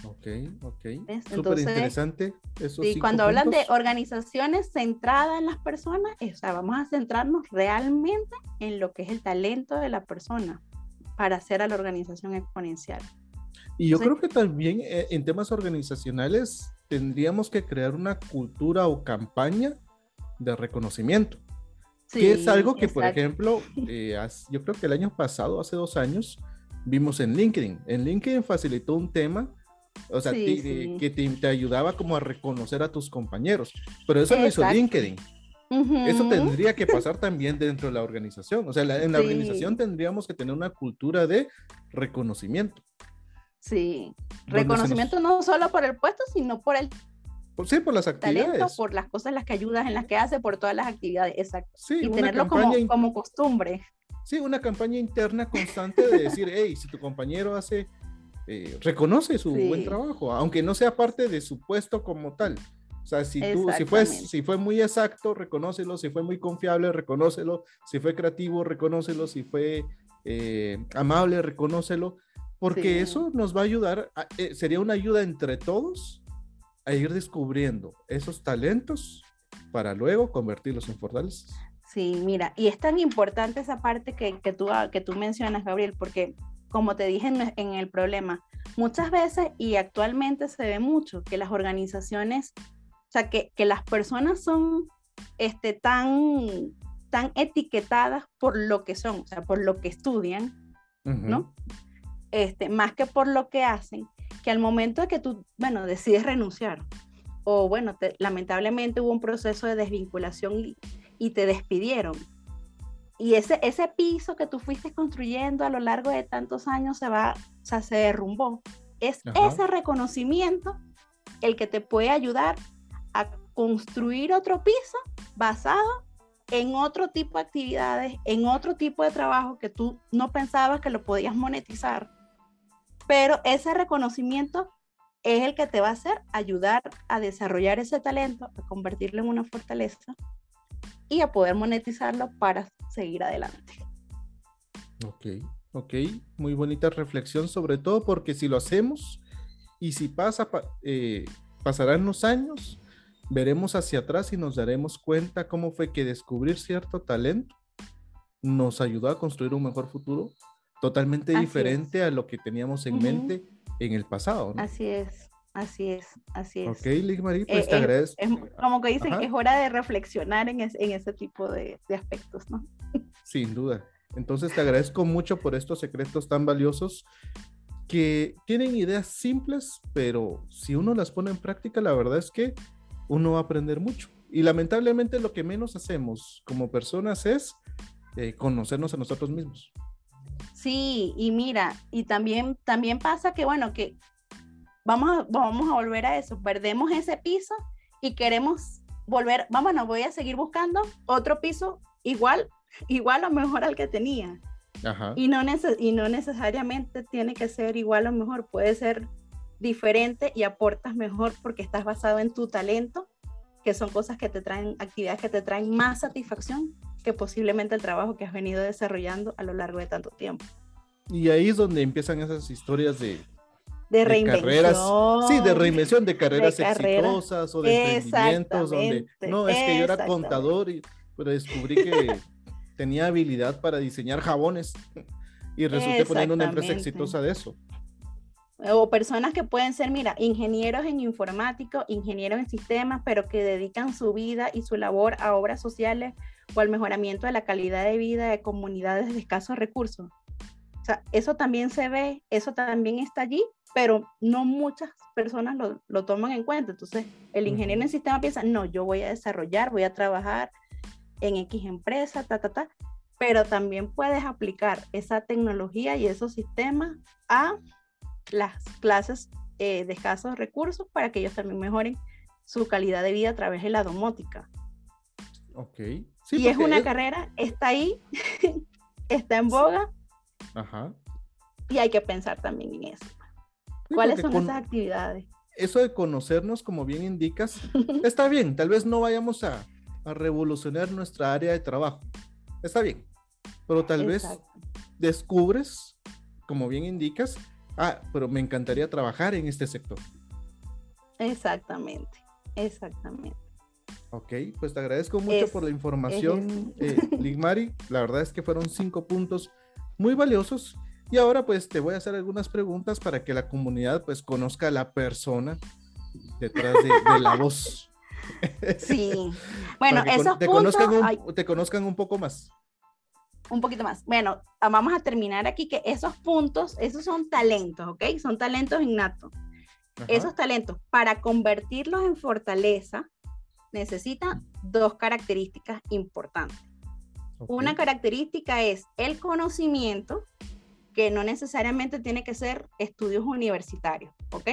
Ok, ok. Súper interesante. Y cuando hablan de organizaciones centradas en las personas, o sea, vamos a centrarnos realmente en lo que es el talento de la persona para hacer a la organización exponencial. Y yo creo que también eh, en temas organizacionales tendríamos que crear una cultura o campaña de reconocimiento que es algo que, por ejemplo, eh, yo creo que el año pasado, hace dos años, vimos en LinkedIn. En LinkedIn facilitó un tema, o sea, que te, ayudaba como a reconocer a tus compañeros, pero eso lo hizo LinkedIn. Eso tendría que pasar también dentro de la organización. O sea, en la organización tendríamos que tener una cultura de reconocimiento. Sí, reconocimiento no solo por el puesto, sino por el sí, por las actividades. Talento, por las cosas en las que ayudas, en las que hace, por todas las actividades, exacto. Sí, y tenerlo como, como costumbre. Sí, una campaña interna constante de decir, hey, si tu compañero hace, eh, reconoce su buen trabajo, aunque no sea parte de su puesto como tal. O sea, si, tú, si, fue, si fue muy exacto, reconócelo, si fue muy confiable, reconócelo, si fue creativo, reconócelo, si fue eh, amable, reconócelo, porque eso nos va a ayudar, eh, sería una ayuda entre todos a ir descubriendo esos talentos para luego convertirlos en fortalezas. Sí, mira, y es tan importante esa parte que, que, tú, que tú mencionas, Gabriel, porque como te dije en, el problema, muchas veces y actualmente se ve mucho que las organizaciones, o sea, que, que las personas son este, tan, tan etiquetadas por lo que son, o sea, por lo que estudian, ¿no? Este, más que por lo que hacen que al momento de que tú, bueno, decides renunciar, o bueno, lamentablemente hubo un proceso de desvinculación y, te despidieron, y ese, ese piso que tú fuiste construyendo a lo largo de tantos años se va, o sea, se derrumbó. Es ese reconocimiento el que te puede ayudar a construir otro piso basado en otro tipo de actividades, en otro tipo de trabajo que tú no pensabas que lo podías monetizar pero ese reconocimiento es el que te va a hacer ayudar a desarrollar ese talento, a convertirlo en una fortaleza y a poder monetizarlo para seguir adelante. Ok, ok, muy bonita reflexión, sobre todo porque si lo hacemos y si pasa, eh, pasarán los años, veremos hacia atrás y nos daremos cuenta cómo fue que descubrir cierto talento nos ayudó a construir un mejor futuro totalmente diferente a lo que teníamos en mente en el pasado. Así es. Así es, así es. Ok, Liz Marie, pues te agradezco. como que dicen, es hora de reflexionar en, en ese tipo de, de, aspectos, ¿no? Sin duda. Entonces te agradezco mucho por estos secretos tan valiosos que tienen ideas simples, pero si uno las pone en práctica, la verdad es que uno va a aprender mucho. Y lamentablemente lo que menos hacemos como personas es eh, conocernos a nosotros mismos. Sí, y mira, y también, también pasa que, bueno, que vamos a, vamos a volver a eso, perdemos ese piso y queremos volver, vámonos, voy a seguir buscando otro piso igual, igual o mejor al que tenía. Y, no y no necesariamente tiene que ser igual o mejor, puede ser diferente y aportas mejor porque estás basado en tu talento, que son cosas que te traen, actividades que te traen más satisfacción que posiblemente el trabajo que has venido desarrollando a lo largo de tanto tiempo. Y ahí es donde empiezan esas historias de, de, reinvención. carreras, sí, de reinvención, de carreras exitosas o de emprendimientos donde, no, es que yo era contador y pero descubrí que tenía habilidad para diseñar jabones y resulté poniendo una empresa exitosa de eso. O personas que pueden ser, mira, ingenieros en informático, ingenieros en sistemas, pero que dedican su vida y su labor a obras sociales o al mejoramiento de la calidad de vida de comunidades de escasos recursos. O sea, eso también se ve, eso también está allí, pero no muchas personas lo, lo toman en cuenta. Entonces, el ingeniero en sistema piensa, no, yo voy a desarrollar, voy a trabajar en X empresa, ta, ta, ta, pero también puedes aplicar esa tecnología y esos sistemas a las clases eh, de escasos recursos para que ellos también mejoren su calidad de vida a través de la domótica. Ok. Y es una carrera, está ahí, está en boga. Ajá. Y hay que pensar también en eso. ¿Cuáles son esas actividades? Eso de conocernos, como bien indicas, está bien. Tal vez no vayamos a, a revolucionar nuestra área de trabajo. Está bien. Pero tal vez descubres, como bien indicas, ah, pero me encantaría trabajar en este sector. Exactamente, exactamente. Ok, pues te agradezco mucho por la información, eh, Ligmari. La verdad es que fueron cinco puntos muy valiosos. Y ahora pues te voy a hacer algunas preguntas para que la comunidad pues conozca a la persona detrás de, la voz. Sí. Bueno, esos te, puntos... Conozcan te conozcan un poco más un poquito más. Bueno, vamos a terminar aquí que esos puntos, esos son talentos, ¿ok? Son talentos innatos. Esos talentos, para convertirlos en fortaleza, necesitan dos características importantes. Una característica es el conocimiento, que no necesariamente tiene que ser estudios universitarios, ¿ok?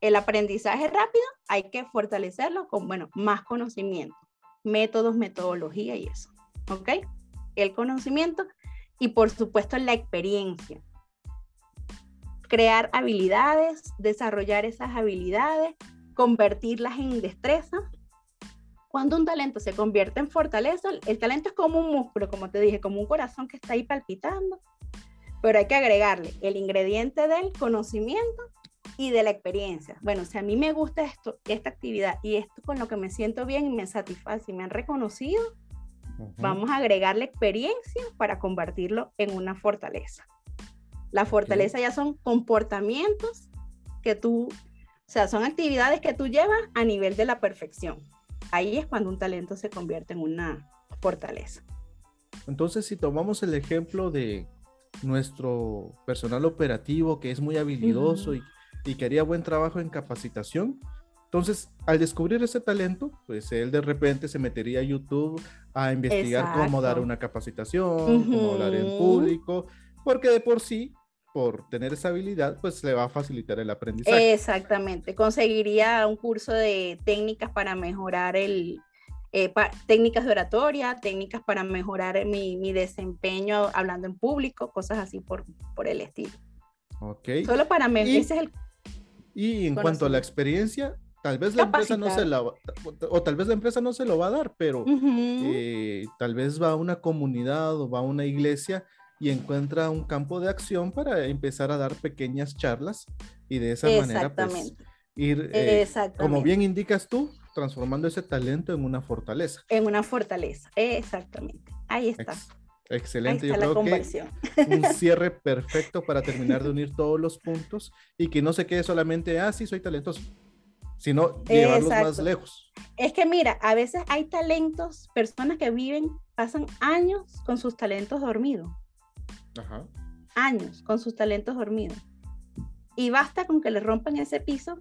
El aprendizaje rápido hay que fortalecerlo con, bueno, más conocimiento, métodos, metodología y eso, ¿ok? el conocimiento y por supuesto la experiencia. Crear habilidades, desarrollar esas habilidades, convertirlas en destreza. Cuando un talento se convierte en fortaleza, el talento es como un músculo, como te dije, como un corazón que está ahí palpitando, pero hay que agregarle el ingrediente del conocimiento y de la experiencia. Bueno, si a mí me gusta esto, esta actividad y esto con lo que me siento bien y me satisface y me han reconocido, Vamos a agregarle experiencia para convertirlo en una fortaleza. La fortaleza ya son comportamientos que tú, o sea, son actividades que tú llevas a nivel de la perfección. Ahí es cuando un talento se convierte en una fortaleza. Entonces, si tomamos el ejemplo de nuestro personal operativo que es muy habilidoso y, y que haría buen trabajo en capacitación, entonces, al descubrir ese talento, pues él de repente se metería a YouTube a investigar cómo dar una capacitación, cómo hablar en público, porque de por sí, por tener esa habilidad, pues le va a facilitar el aprendizaje. Exactamente, conseguiría un curso de técnicas para mejorar el, eh, técnicas de oratoria, técnicas para mejorar mi, mi, desempeño hablando en público, cosas así por, por el estilo. Ok. Solo para mí, ese es el... Y en cuanto a la experiencia, Tal vez la empresa no se la o tal vez la empresa no se lo va a dar, pero eh, tal vez va a una comunidad o va a una iglesia y encuentra un campo de acción para empezar a dar pequeñas charlas y de esa manera pues, ir, eh, como bien indicas tú, transformando ese talento en una fortaleza. En una fortaleza, exactamente. Ahí está. Excelente, yo creo que un cierre perfecto para terminar de unir todos los puntos y que no se quede solamente, ah, sí, soy talentoso, sino llevarlos más lejos. Es que mira, a veces hay talentos, personas que viven, pasan años con sus talentos dormidos. Ajá. Años con sus talentos dormidos. Y basta con que le rompan ese piso,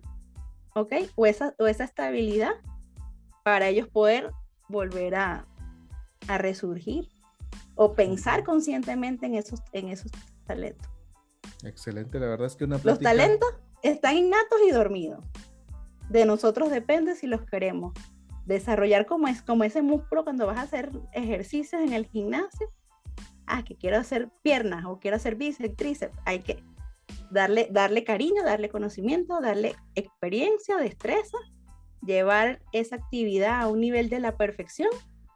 ¿ok? O esa, o esa estabilidad para ellos poder volver a, a resurgir o pensar conscientemente en esos, en esos talentos. Excelente, la verdad es que una Los talentos están innatos y dormidos. De nosotros depende si los queremos desarrollar como es como ese músculo cuando vas a hacer ejercicios en el gimnasio. Ah, que quiero hacer piernas o quiero hacer bíceps, tríceps. Hay que darle, darle cariño, darle conocimiento, darle experiencia, destreza, llevar esa actividad a un nivel de la perfección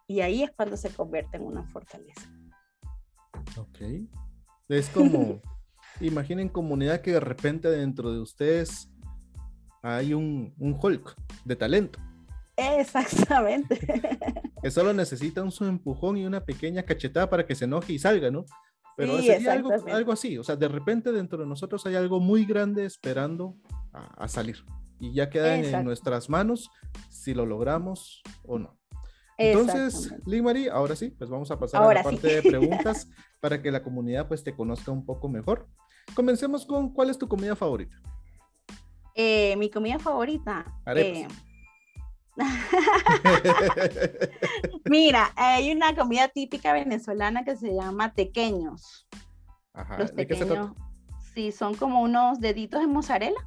y ahí es cuando se convierte en una fortaleza. Ok. Es como, imaginen comunidad que de repente dentro de ustedes hay un, un Hulk de talento. Exactamente. Que solo necesita un su empujón y una pequeña cachetada para que se enoje y salga, ¿no? Pero sería algo, algo, así, o sea, de repente dentro de nosotros hay algo muy grande esperando a, salir y ya queda en, nuestras manos si lo logramos o no. Entonces, Limari, ahora sí, pues vamos a pasar a la parte de preguntas para que la comunidad pues te conozca un poco mejor. Comencemos con, ¿cuál es tu comida favorita? Eh, mi comida favorita. Eh, Mira, hay una comida típica venezolana que se llama tequeños. Ajá. Los tequeños, sí, son como unos deditos de mozzarella,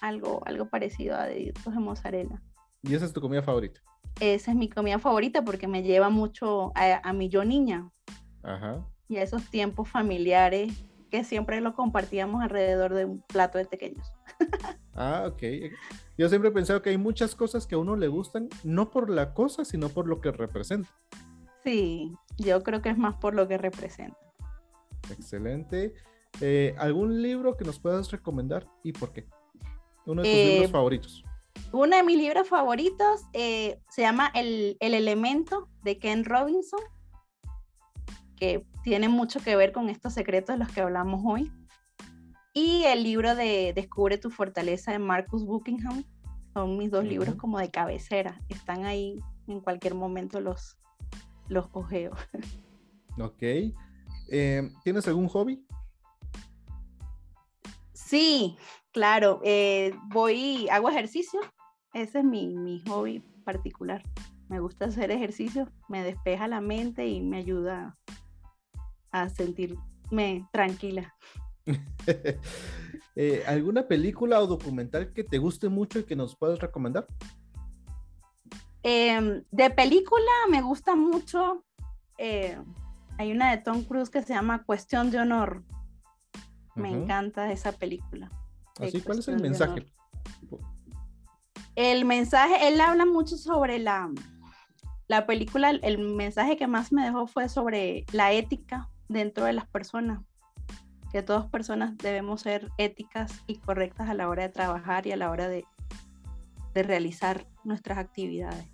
algo, algo parecido a deditos de mozzarella. ¿Y esa es tu comida favorita? Esa es mi comida favorita porque me lleva mucho a, a mi yo niña. Ajá. Y a esos tiempos familiares que siempre lo compartíamos alrededor de un plato de pequeños. ah, ok. Yo siempre he pensado que hay muchas cosas que a uno le gustan, no por la cosa, sino por lo que representa. Sí, yo creo que es más por lo que representa. Excelente. Eh, ¿Algún libro que nos puedas recomendar y por qué? Uno de tus libros eh, favoritos. Uno de mis libros favoritos eh, se llama el, el, Elemento de Ken Robinson, que tiene mucho que ver con estos secretos de los que hablamos hoy. Y el libro de Descubre tu fortaleza de Marcus Buckingham. Son mis dos libros como de cabecera. Están ahí en cualquier momento los, los ojeo. Ok. Eh, ¿Tienes algún hobby? Sí, claro. Eh, voy, hago ejercicio. Ese es mi, mi hobby particular. Me gusta hacer ejercicio, me despeja la mente y me ayuda a sentirme tranquila. Eh, ¿Alguna película o documental que te guste mucho y que nos puedas recomendar? Em, de película me gusta mucho. Eh, hay una de Tom Cruise que se llama Cuestión de Honor. Me encanta esa película. Así, ¿cuál es el mensaje? El mensaje, él habla mucho sobre la, la película, el mensaje que más me dejó fue sobre la ética dentro de las personas, que todas personas debemos ser éticas y correctas a la hora de trabajar y a la hora de, de realizar nuestras actividades.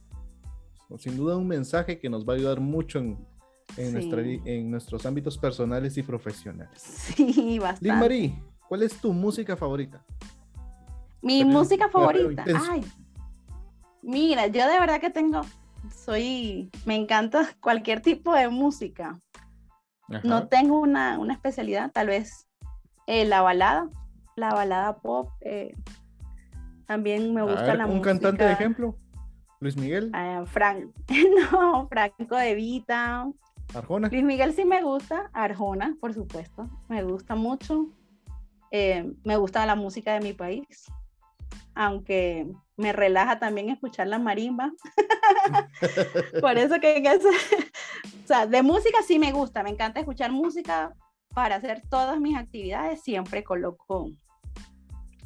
Sin duda un mensaje que nos va a ayudar mucho en, en, nuestra, en nuestros ámbitos personales y profesionales. Sí, bastante. Lynn Marie, ¿cuál es tu música favorita? Mi música favorita. Ay, mira, yo de verdad que tengo, soy, me encanta cualquier tipo de música. No tengo una, especialidad, tal vez eh, la balada, la balada pop. Eh, también me gusta la música. ¿Un cantante de ejemplo? Luis Miguel. Ah, Frank, no, Franco de Vita. Arjona. Luis Miguel sí me gusta, Arjona, por supuesto, me gusta mucho. Eh, me gusta la música de mi país, aunque me relaja también escuchar la marimba. por eso que en ese, sea, de música sí me gusta, me encanta escuchar música para hacer todas mis actividades, siempre coloco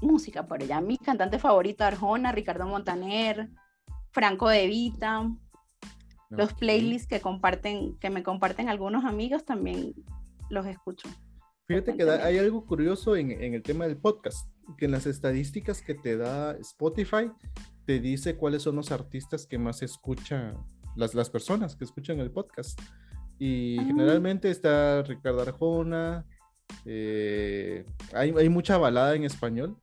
música, pero ya mi cantante favorito, Arjona, Ricardo Montaner, Franco De Vita, los playlists que comparten, que me comparten algunos amigos también los escucho. Fíjate que hay algo curioso en, en, el tema del podcast, que en las estadísticas que te da Spotify, te dice cuáles son los artistas que más escuchan las, las personas que escuchan el podcast. Y ah. generalmente está Ricardo Arjona, eh, hay, hay, mucha balada en español.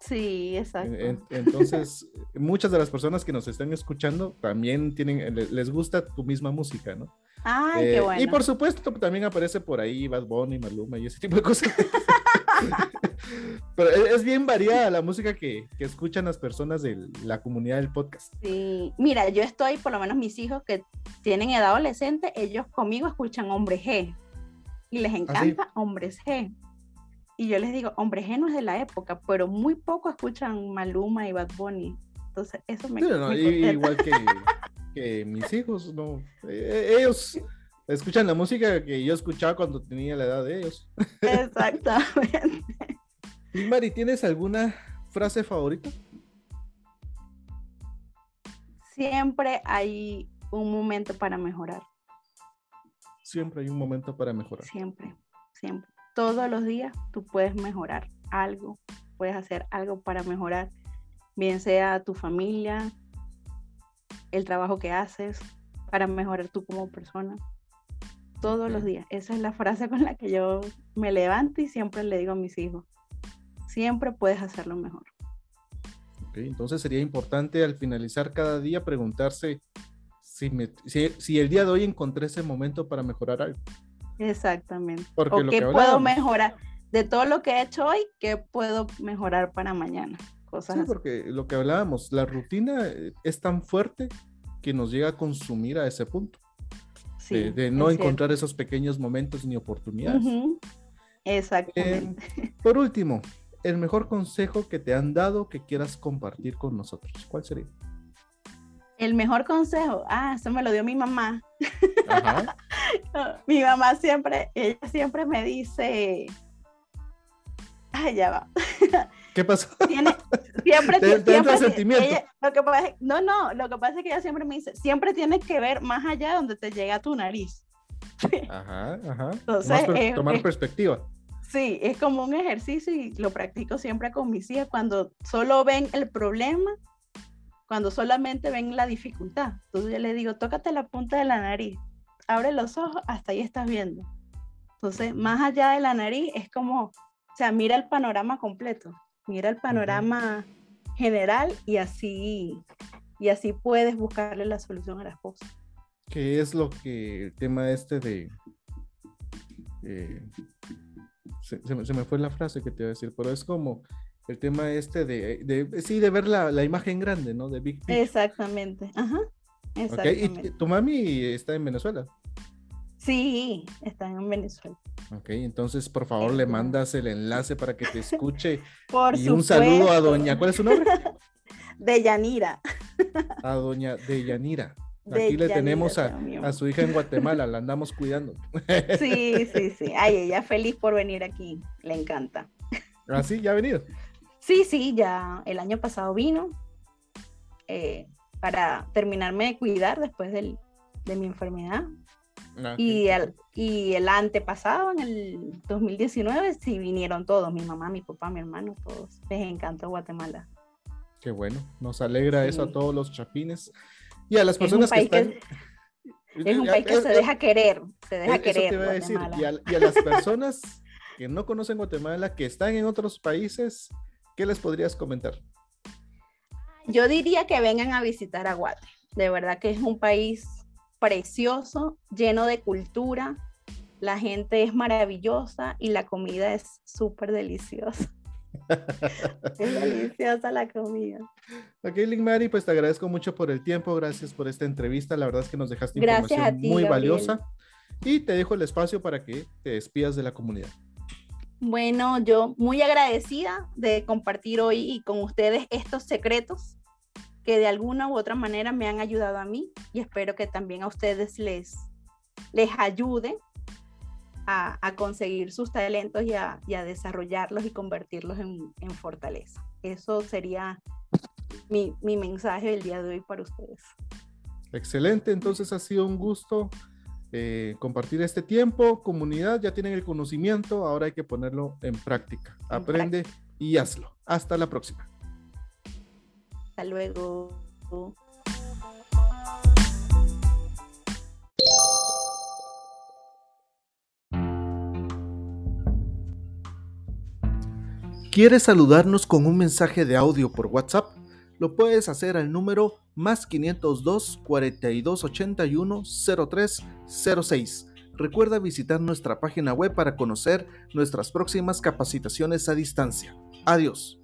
Sí, exacto. entonces, muchas de las personas que nos están escuchando también tienen, les gusta tu misma música, ¿no? Ay, qué bueno. Y por supuesto también aparece por ahí Bad Bunny, Maluma y ese tipo de cosas. Pero es bien variada la música que, que, escuchan las personas de la comunidad del podcast. Sí, mira, yo estoy, por lo menos mis hijos que tienen edad adolescente, ellos conmigo escuchan Hombre G y les ¿Ah, encanta Hombres G. Y yo les digo, Hombre G no es de la época, pero muy poco escuchan Maluma y Bad Bunny. Entonces, eso me, Igual que, que, mis hijos, no. Eh, ellos escuchan la música que yo escuchaba cuando tenía la edad de ellos. Exactamente. Y Mari, ¿tienes alguna frase favorita? Siempre hay un momento para mejorar. Siempre hay un momento para mejorar. Siempre, siempre. Todos los días tú puedes mejorar algo, puedes hacer algo para mejorar, bien sea tu familia, el trabajo que haces, para mejorar tú como persona. Todos los días. Esa es la frase con la que yo me levanto y siempre le digo a mis hijos siempre puedes hacerlo mejor. entonces sería importante al finalizar cada día preguntarse si, si, el día de hoy encontré ese momento para mejorar algo. Exactamente. Porque o qué puedo mejorar de todo lo que he hecho hoy, qué puedo mejorar para mañana. Cosas sí, porque lo que hablábamos, la rutina eh, es tan fuerte que nos llega a consumir a ese punto. de, no encontrar esos pequeños momentos ni oportunidades. Exactamente. Eh, por último, el mejor consejo que te han dado que quieras compartir con nosotros? ¿Cuál sería? El mejor consejo, ah, eso me lo dio mi mamá. mi mamá siempre, ella siempre me dice, ay, ya va. ¿Qué pasó? Tiene, siempre, sentimiento. lo que pasa, no, no, lo que pasa es que ella siempre me dice, siempre tienes que ver más allá donde te llega tu nariz. Ajá, ajá. Entonces, tomar perspectiva. Sí, es como un ejercicio y lo practico siempre con mis hijas cuando solo ven el problema, cuando solamente ven la dificultad. Entonces yo les digo, tócate la punta de la nariz, abre los ojos, hasta ahí estás viendo. Entonces, más allá de la nariz es como, o sea, mira el panorama completo, mira el panorama general y así, y así puedes buscarle la solución a las cosas. ¿Qué es lo que el tema este de... Eh, se, me, fue la frase que te iba a decir, pero es como el tema este de, sí, de ver la, imagen grande, ¿no? De Big Exactamente, ajá. Exactamente. ¿Y tu mami está en Venezuela? Sí, está en Venezuela. Ok, entonces por favor le mandas el enlace para que te escuche. Por y un saludo a doña, ¿cuál es su nombre? Deyanira. A doña Deyanira. Aquí le tenemos a, su hija en Guatemala, la andamos cuidando. Sí, sí, sí. Ay, ella feliz por venir aquí, le encanta. ¿Ah, sí? ¿Ya ha venido? Sí, sí, ya el año pasado vino eh, para terminarme de cuidar después de mi enfermedad. Ah, y, el, y el antepasado, en el 2019, sí vinieron todos, mi mamá, mi papá, mi hermano, todos. Les encantó Guatemala. Qué bueno, nos alegra eso a todos los chapines. Y a las personas que están... es un país que se deja querer, se deja querer. Y, a, las personas que no conocen Guatemala, que están en otros países, ¿qué les podrías comentar? Yo diría que vengan a visitar a Guate. De verdad que es un país precioso, lleno de cultura. La gente es maravillosa y la comida es súper deliciosa es deliciosa la comida. Ok, Link Mary, pues te agradezco mucho por el tiempo, gracias por esta entrevista, la verdad es que nos dejaste información muy valiosa y te dejo el espacio para que te despidas de la comunidad. Bueno, yo muy agradecida de compartir hoy con ustedes estos secretos que de alguna u otra manera me han ayudado a mí y espero que también a ustedes les, les ayude a, conseguir sus talentos y a, desarrollarlos y convertirlos en, fortaleza. Eso sería mi, mensaje del día de hoy para ustedes. Excelente, entonces ha sido un gusto eh, compartir este tiempo. Comunidad, ya tienen el conocimiento, ahora hay que ponerlo en práctica. Aprende y hazlo. Hasta la próxima. Hasta luego. ¿Quieres saludarnos con un mensaje de audio por WhatsApp? Lo puedes hacer al número más 502 4281 0306. Recuerda visitar nuestra página web para conocer nuestras próximas capacitaciones a distancia. Adiós.